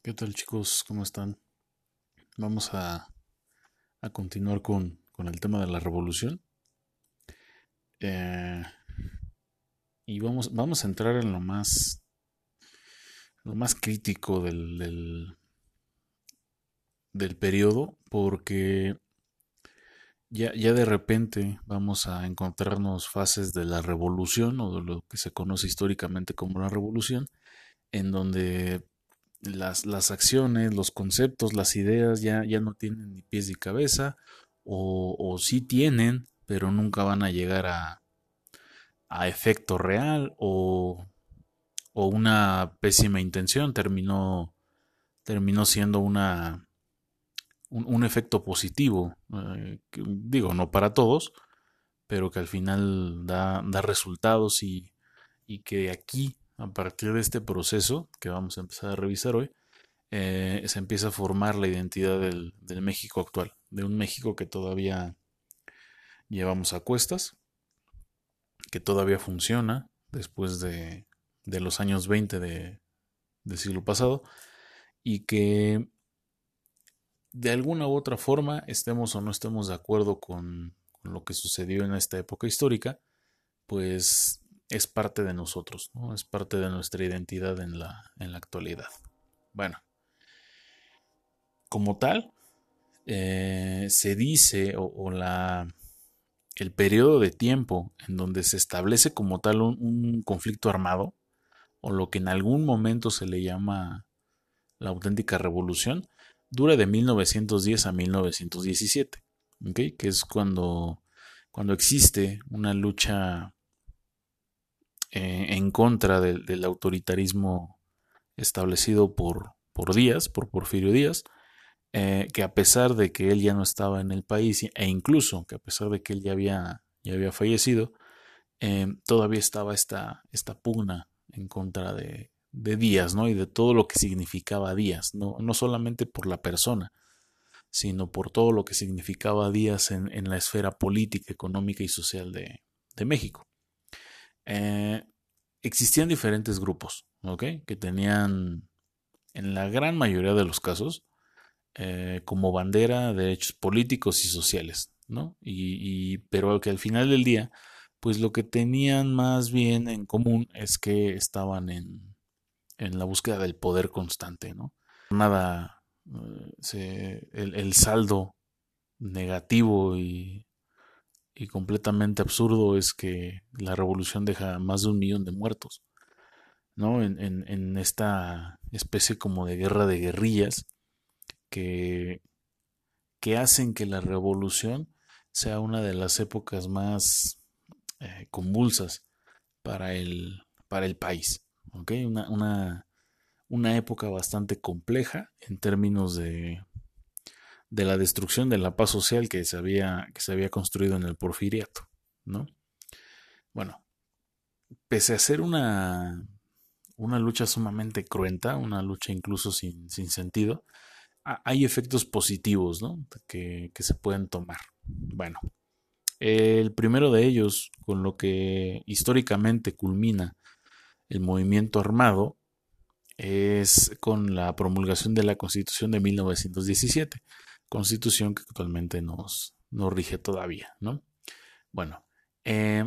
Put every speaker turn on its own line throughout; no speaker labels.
¿Qué tal chicos? ¿Cómo están? Vamos a, a continuar con, con, el tema de la revolución. Eh, y vamos, vamos a entrar en lo más, lo más crítico del, del, del periodo porque ya, ya de repente vamos a encontrarnos fases de la revolución o de lo que se conoce históricamente como la revolución, en donde las, las acciones, los conceptos, las ideas ya, ya no tienen ni pies ni cabeza, o, o sí tienen, pero nunca van a llegar a, a efecto real, o, o una pésima intención terminó, terminó siendo una, un, un efecto positivo, eh, digo, no para todos, pero que al final da, da resultados y, y que aquí a partir de este proceso que vamos a empezar a revisar hoy, eh, se empieza a formar la identidad del, del, México actual, de un México que todavía llevamos a cuestas, que todavía funciona después de, de los años 20 de, del siglo pasado y que de alguna u otra forma, estemos o no estemos de acuerdo con, con lo que sucedió en esta época histórica, pues es parte de nosotros, ¿no? es parte de nuestra identidad en la, en la actualidad. Bueno, como tal, eh, se dice o, la, el periodo de tiempo en donde se establece como tal un, conflicto armado, o lo que en algún momento se le llama la auténtica revolución, dura de 1910 a 1917, ¿okay? que es cuando, cuando existe una lucha eh, en contra del, autoritarismo establecido por, por Díaz, por Porfirio Díaz, eh, que a pesar de que él ya no estaba en el país e incluso que a pesar de que él ya había, ya había fallecido, eh, todavía estaba esta, esta pugna en contra de, de, Díaz, ¿no? Y de todo lo que significaba Díaz, no, no solamente por la persona, sino por todo lo que significaba Díaz en, en la esfera política, económica y social de, de México. Eh, existían diferentes grupos, ¿ok? Que tenían, en la gran mayoría de los casos, eh, como bandera derechos políticos y sociales, ¿no? Y, pero que al final del día, pues lo que tenían más bien en común es que estaban en, en la búsqueda del poder constante, ¿no? Nada, eh, el saldo negativo y y completamente absurdo es que la revolución deja más de un millón de muertos, ¿no? En, en, esta especie como de guerra de guerrillas que, que hacen que la revolución sea una de las épocas más eh, convulsas para el, para el país. Una, una, una época bastante compleja en términos de de la destrucción de la paz social que se había, que se había construido en el porfiriato, ¿no? Bueno, pese a ser una, una lucha sumamente cruenta, una lucha incluso sin, sin sentido, hay efectos positivos, ¿no? Que, que se pueden tomar. Bueno, el primero de ellos, con lo que históricamente culmina el movimiento armado, es con la promulgación de la Constitución de 1917 constitución que actualmente nos, nos rige todavía, ¿no? Bueno, eh,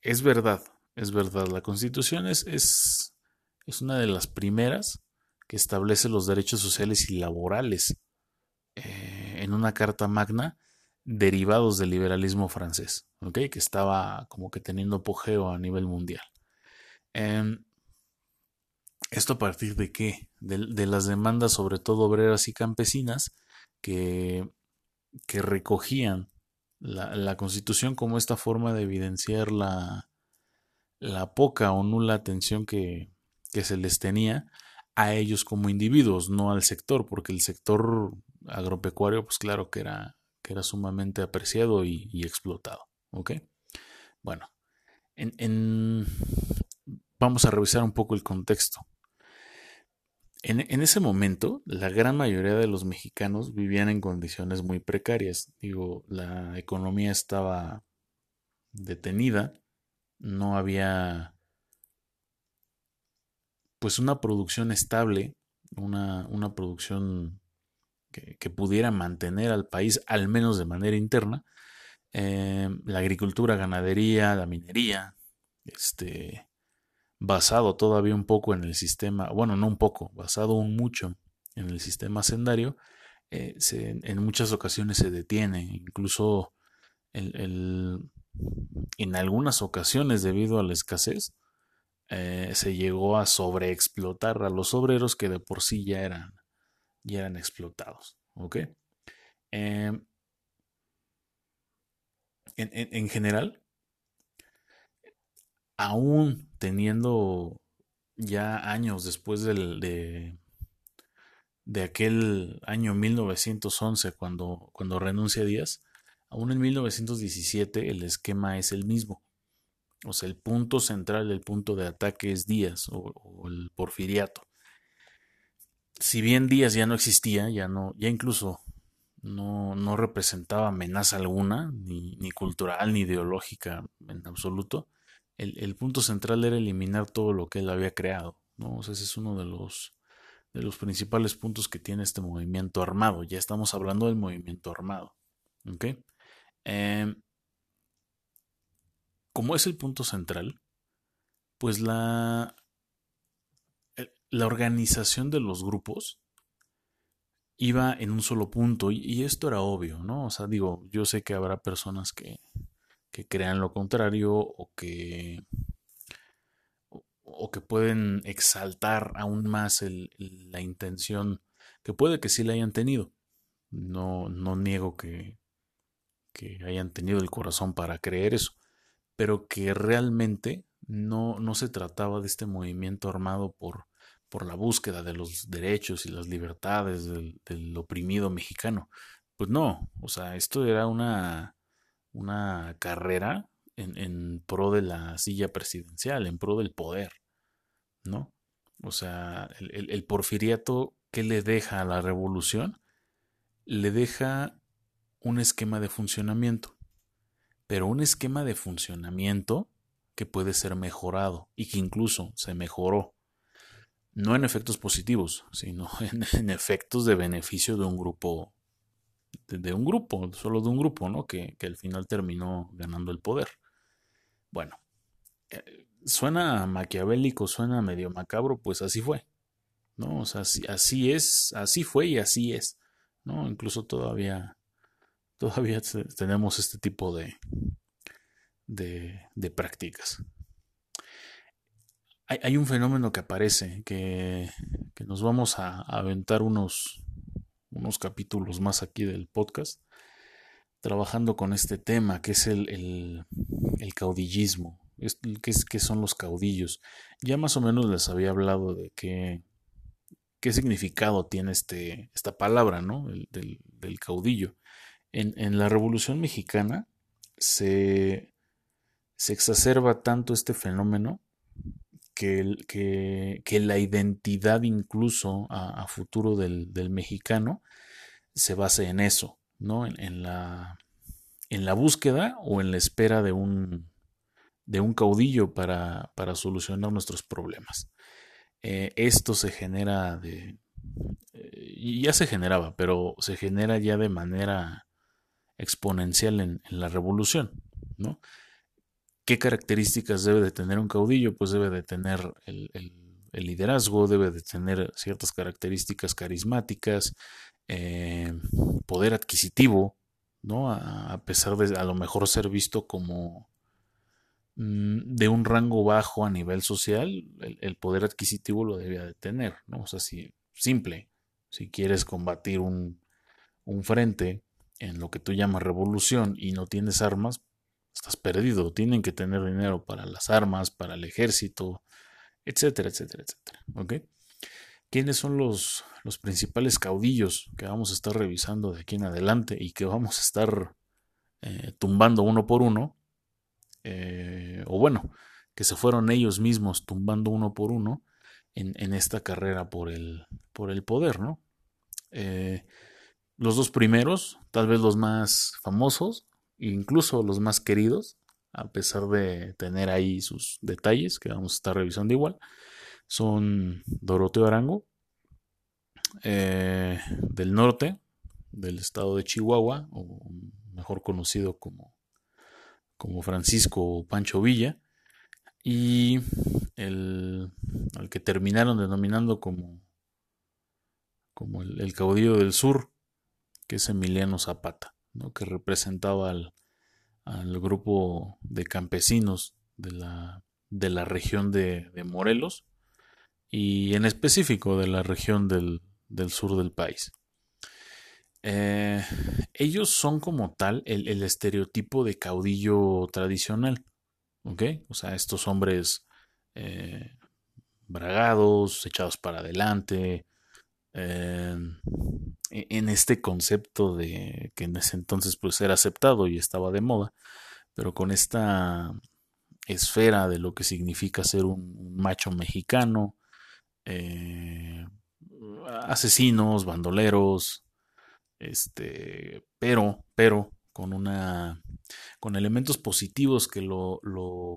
es verdad, es verdad, la constitución es, es, es, una de las primeras que establece los derechos sociales y laborales eh, en una carta magna derivados del liberalismo francés, ¿ok? Que estaba como que teniendo apogeo a nivel mundial. Eh, ¿Esto a partir de qué? De, de, las demandas, sobre todo obreras y campesinas, que, que recogían la, la, Constitución como esta forma de evidenciar la, la poca o nula atención que, que, se les tenía a ellos como individuos, no al sector, porque el sector agropecuario, pues claro que era, que era sumamente apreciado y, y explotado. ¿Ok? Bueno, en, en, vamos a revisar un poco el contexto. En, ese momento, la gran mayoría de los mexicanos vivían en condiciones muy precarias. Digo, la economía estaba detenida, no había pues una producción estable una, una producción que, pudiera mantener al país, al menos de manera interna, eh, la agricultura, ganadería, la minería, este, basado todavía un poco en el sistema, bueno, no un poco, basado un mucho en el sistema hacendario, eh, en muchas ocasiones se detiene, incluso en algunas ocasiones debido a la escasez, eh, se llegó a sobreexplotar a los obreros que de por sí ya eran, ya eran explotados. ¿Ok? Em, en, general, aún teniendo ya años después del, de, aquel año 1911 cuando, cuando renuncia Díaz, aún en 1917 el esquema es el mismo. O sea, el punto central, el punto de ataque es Díaz o, el porfiriato. Si bien Díaz ya no existía, ya no, ya incluso no, no representaba amenaza alguna, ni, ni, cultural, ni ideológica en absoluto, el, punto central era eliminar todo lo que él había creado. ¿no? ese es uno de los, de los principales puntos que tiene este movimiento armado. Ya estamos hablando del movimiento armado. ¿ok? Eh, como es el punto central, pues la, eh, la organización de los grupos iba en un solo punto y, esto era obvio, ¿no? O sea, digo, yo sé que habrá personas que, que crean lo contrario o que o, que pueden exaltar aún más la intención que puede que sí la hayan tenido. No, no niego que, que hayan tenido el corazón para creer eso pero que realmente no, no se trataba de este movimiento armado por, por la búsqueda de los derechos y las libertades del, oprimido mexicano. Pues no, o sea, esto era una, una carrera en, en, pro de la silla presidencial, en pro del poder, ¿no? O sea, el, el porfiriato, ¿qué le deja a la revolución? Le deja un esquema de funcionamiento pero un esquema de funcionamiento que puede ser mejorado y que incluso se mejoró. No en efectos positivos, sino en, efectos de beneficio de un grupo, de, un grupo, solo de un grupo, ¿no? Que, al final terminó ganando el poder. Bueno, eh, suena maquiavélico, suena medio macabro, pues así fue. ¿no? O sea, así, así, es, así fue y así es, ¿no? Incluso todavía todavía tenemos este tipo de, de, prácticas. Hay, un fenómeno que aparece, que, nos vamos a, aventar unos, unos capítulos más aquí del podcast, trabajando con este tema, que es el, el, caudillismo, que, es, que son los caudillos. Ya más o menos les había hablado de qué, qué significado tiene este, esta palabra, ¿no? del, del caudillo en, la Revolución Mexicana se, se, exacerba tanto este fenómeno que, que, la identidad incluso a, futuro del, mexicano se basa en eso, ¿no? En, la, en la búsqueda o en la espera de un, de un caudillo para, para solucionar nuestros problemas. Eh, esto se genera de... Eh, ya se generaba, pero se genera ya de manera exponencial en, la revolución, ¿no? ¿Qué características debe de tener un caudillo? Pues debe de tener el, liderazgo, debe de tener ciertas características carismáticas, eh, poder adquisitivo, ¿no? A, pesar de a lo mejor ser visto como mm, de un rango bajo a nivel social, el, poder adquisitivo lo debía de tener, ¿no? O sea, si, simple, si quieres combatir un, un frente en lo que tú llamas revolución y no tienes armas, estás perdido. Tienen que tener dinero para las armas, para el ejército, etcétera, etcétera, etcétera. ¿Ok? ¿Quiénes son los, los principales caudillos que vamos a estar revisando de aquí en adelante y que vamos a estar eh, tumbando uno por uno? Eh, o bueno, que se fueron ellos mismos tumbando uno por uno en, en esta carrera por el, por el poder, ¿no? Eh, los dos primeros, tal vez los más famosos, incluso los más queridos, a pesar de tener ahí sus detalles que vamos a estar revisando igual, son Doroteo Arango eh, del norte, del estado de Chihuahua, o mejor conocido como, como Francisco Pancho Villa, y el, al que terminaron denominando como, como el, caudillo del sur, que es Emiliano Zapata, que representaba al, grupo de campesinos de la, de la región de, Morelos y en específico de la región del, sur del país. Eh, ellos son como tal el, el, estereotipo de caudillo tradicional. ¿Ok? O sea, estos hombres eh, bragados, echados para adelante, eh, en este concepto de que en ese entonces pues era aceptado y estaba de moda, pero con esta esfera de lo que significa ser un, macho mexicano, eh, asesinos, bandoleros, este, pero, pero con una con elementos positivos que lo,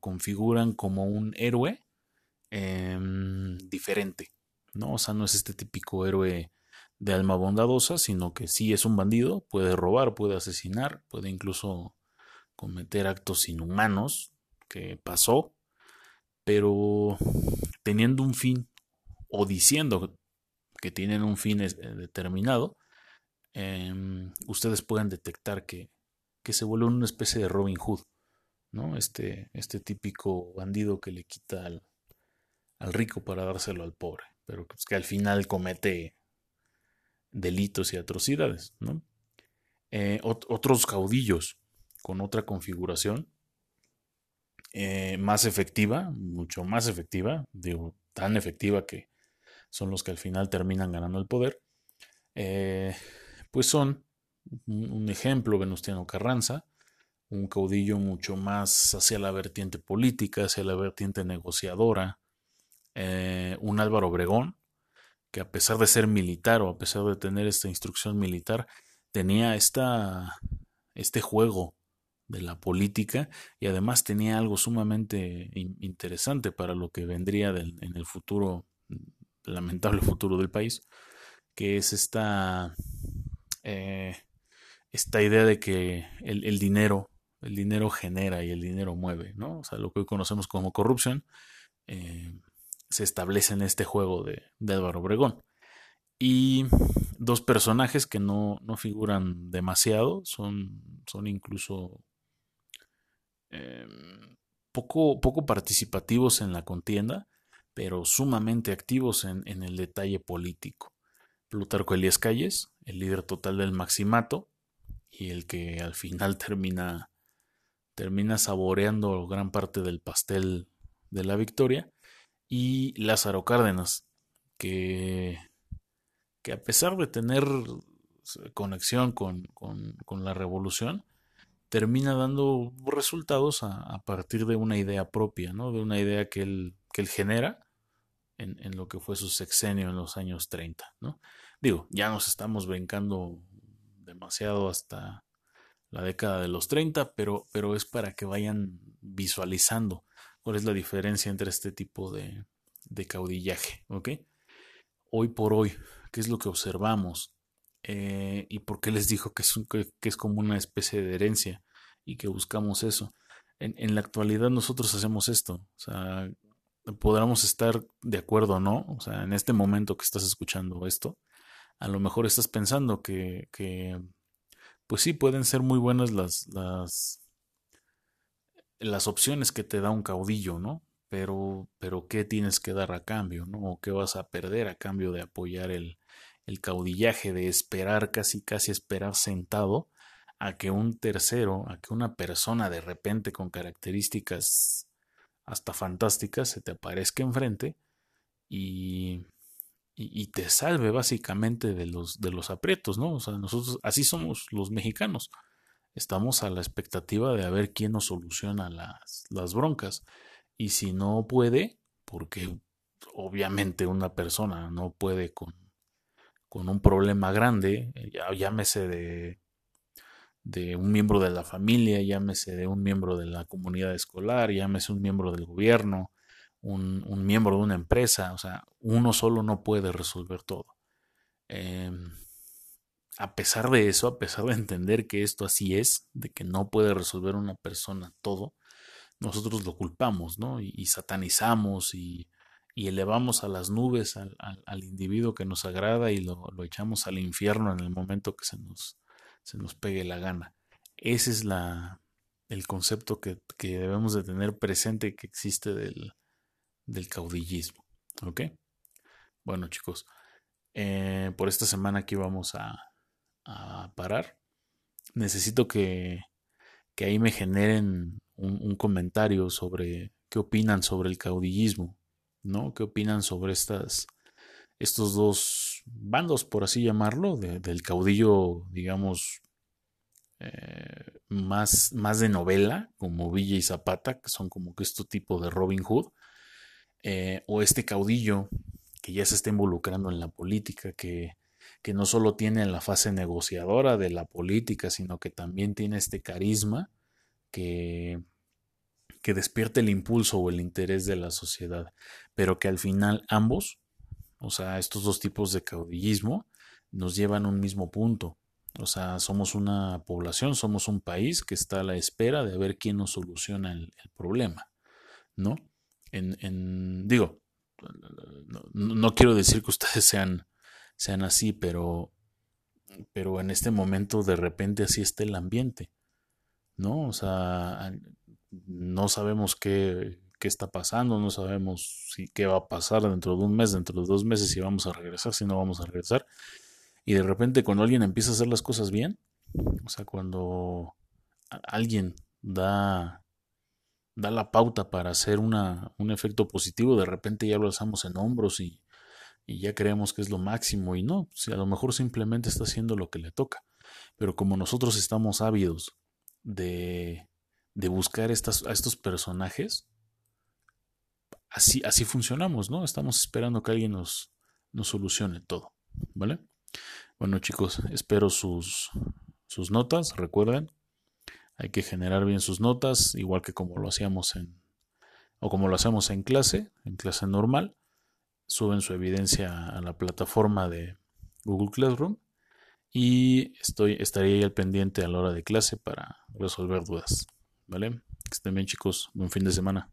configuran como un héroe em, diferente, ¿no? O sea, no es este típico héroe de alma bondadosa, sino que sí es un bandido, puede robar, puede asesinar, puede incluso cometer actos inhumanos, que pasó, pero teniendo un fin o diciendo que tienen un fin eh, determinado, em, ustedes pueden detectar que que se vuelve una especie de Robin Hood, ¿no? Este, este típico bandido que le quita al, rico para dárselo al pobre, pero pues que al final comete delitos y atrocidades, ¿no? Eh, otros caudillos con otra configuración eh, más efectiva, mucho más efectiva, digo, tan efectiva que son los que al final terminan ganando el poder, eh, pues son un ejemplo, Venustiano Carranza, un caudillo mucho más hacia la vertiente política, hacia la vertiente negociadora, eh, un Álvaro Obregón, que a pesar de ser militar o a pesar de tener esta instrucción militar, tenía esta, este juego de la política y además tenía algo sumamente interesante para lo que vendría en el futuro, lamentable futuro del país, que es esta eh, esta idea de que el, dinero, el dinero genera y el dinero mueve, ¿no? O sea, lo que hoy conocemos como corrupción, eh, se establece en este juego de, Álvaro Obregón. Y dos personajes que no, figuran demasiado, son, son incluso em, poco, poco participativos en la contienda, pero sumamente activos en, en el detalle político. Plutarco Elías Calles, el líder total del Maximato, y el que al final termina, termina saboreando gran parte del pastel de la victoria. Y Lázaro Cárdenas, que, que a pesar de tener conexión con, la revolución, termina dando resultados a, partir de una idea propia, ¿no? de una idea que él, que él genera en, en, lo que fue su sexenio en los años 30. ¿no? Digo, ya nos estamos brincando demasiado hasta la década de los 30, pero, pero es para que vayan visualizando cuál es la diferencia entre este tipo de, caudillaje. ¿ok? Hoy por hoy, ¿qué es lo que observamos? Eh, ¿Y por qué les dijo que es, que, como una especie de herencia y que buscamos eso? En, la actualidad nosotros hacemos esto. O sea, podremos estar de acuerdo o no. O sea, en este momento que estás escuchando esto, a lo mejor estás pensando que, pues sí, pueden ser muy buenas las, las opciones que te da un caudillo, ¿no? Pero, pero ¿qué tienes que dar a cambio, ¿no? O qué vas a perder a cambio de apoyar el, el caudillaje, de esperar, casi, casi esperar sentado a que un tercero, a que una persona de repente con características hasta fantásticas se te aparezca enfrente y, y, te salve básicamente de los, de los aprietos, ¿no? O sea, nosotros así somos los mexicanos. Estamos a la expectativa de a ver quién nos soluciona las, las broncas. Y si no puede, porque obviamente una persona no puede con, con un problema grande, llámese de, de un miembro de la familia, llámese de un miembro de la comunidad escolar, llámese un miembro del gobierno, un, miembro de una empresa, o sea, uno solo no puede resolver todo. Em, a pesar de eso, a pesar de entender que esto así es, de que no puede resolver una persona todo, nosotros lo culpamos, ¿no? Y, satanizamos y, elevamos a las nubes al, individuo que nos agrada y lo, echamos al infierno en el momento que se nos, se nos pegue la gana. Ese es la, el concepto que, debemos de tener presente que existe del, del caudillismo. ¿Ok? Bueno chicos, eh, por esta semana aquí vamos a, a parar. Necesito que, que ahí me generen un, comentario sobre qué opinan sobre el caudillismo, ¿no? ¿Qué opinan sobre estas, estos dos bandos, por así llamarlo, del caudillo, digamos, eh, más, más de novela, como Villa y Zapata, que son como que este tipo de Robin Hood, eh, o este caudillo que ya se está involucrando en la política, que, que no solo tiene la fase negociadora de la política, sino que también tiene este carisma que, que despierte el impulso o el interés de la sociedad, pero que al final ambos, o sea, estos dos tipos de caudillismo, nos llevan a un mismo punto. O sea, somos una población, somos un país que está a la espera de ver quién nos soluciona el, problema, ¿no? En, digo, no, quiero decir que ustedes sean, sean así, pero, pero en este momento de repente así está el ambiente, ¿no? O sea, no sabemos qué, qué está pasando, no sabemos si qué va a pasar dentro de un mes, dentro de dos meses, si vamos a regresar, si no vamos a regresar. Y de repente cuando alguien empieza a hacer las cosas bien, o sea, cuando alguien da, da la pauta para hacer una, un efecto positivo, de repente ya lo alzamos en hombros y, y ya creemos que es lo máximo y no, si a lo mejor simplemente está haciendo lo que le toca. Pero como nosotros estamos ávidos de, de buscar estas, a estos personajes, así, así funcionamos, ¿no? Estamos esperando que alguien nos, nos solucione todo, ¿vale? Bueno chicos, espero sus, sus notas, recuerden, hay que generar bien sus notas, igual que como lo hacíamos en, o como lo hacemos en clase, en clase normal, suben su evidencia a la plataforma de Google Classroom y estoy, estaré ahí al pendiente a la hora de clase para resolver dudas. ¿Vale? Que estén bien chicos, buen fin de semana.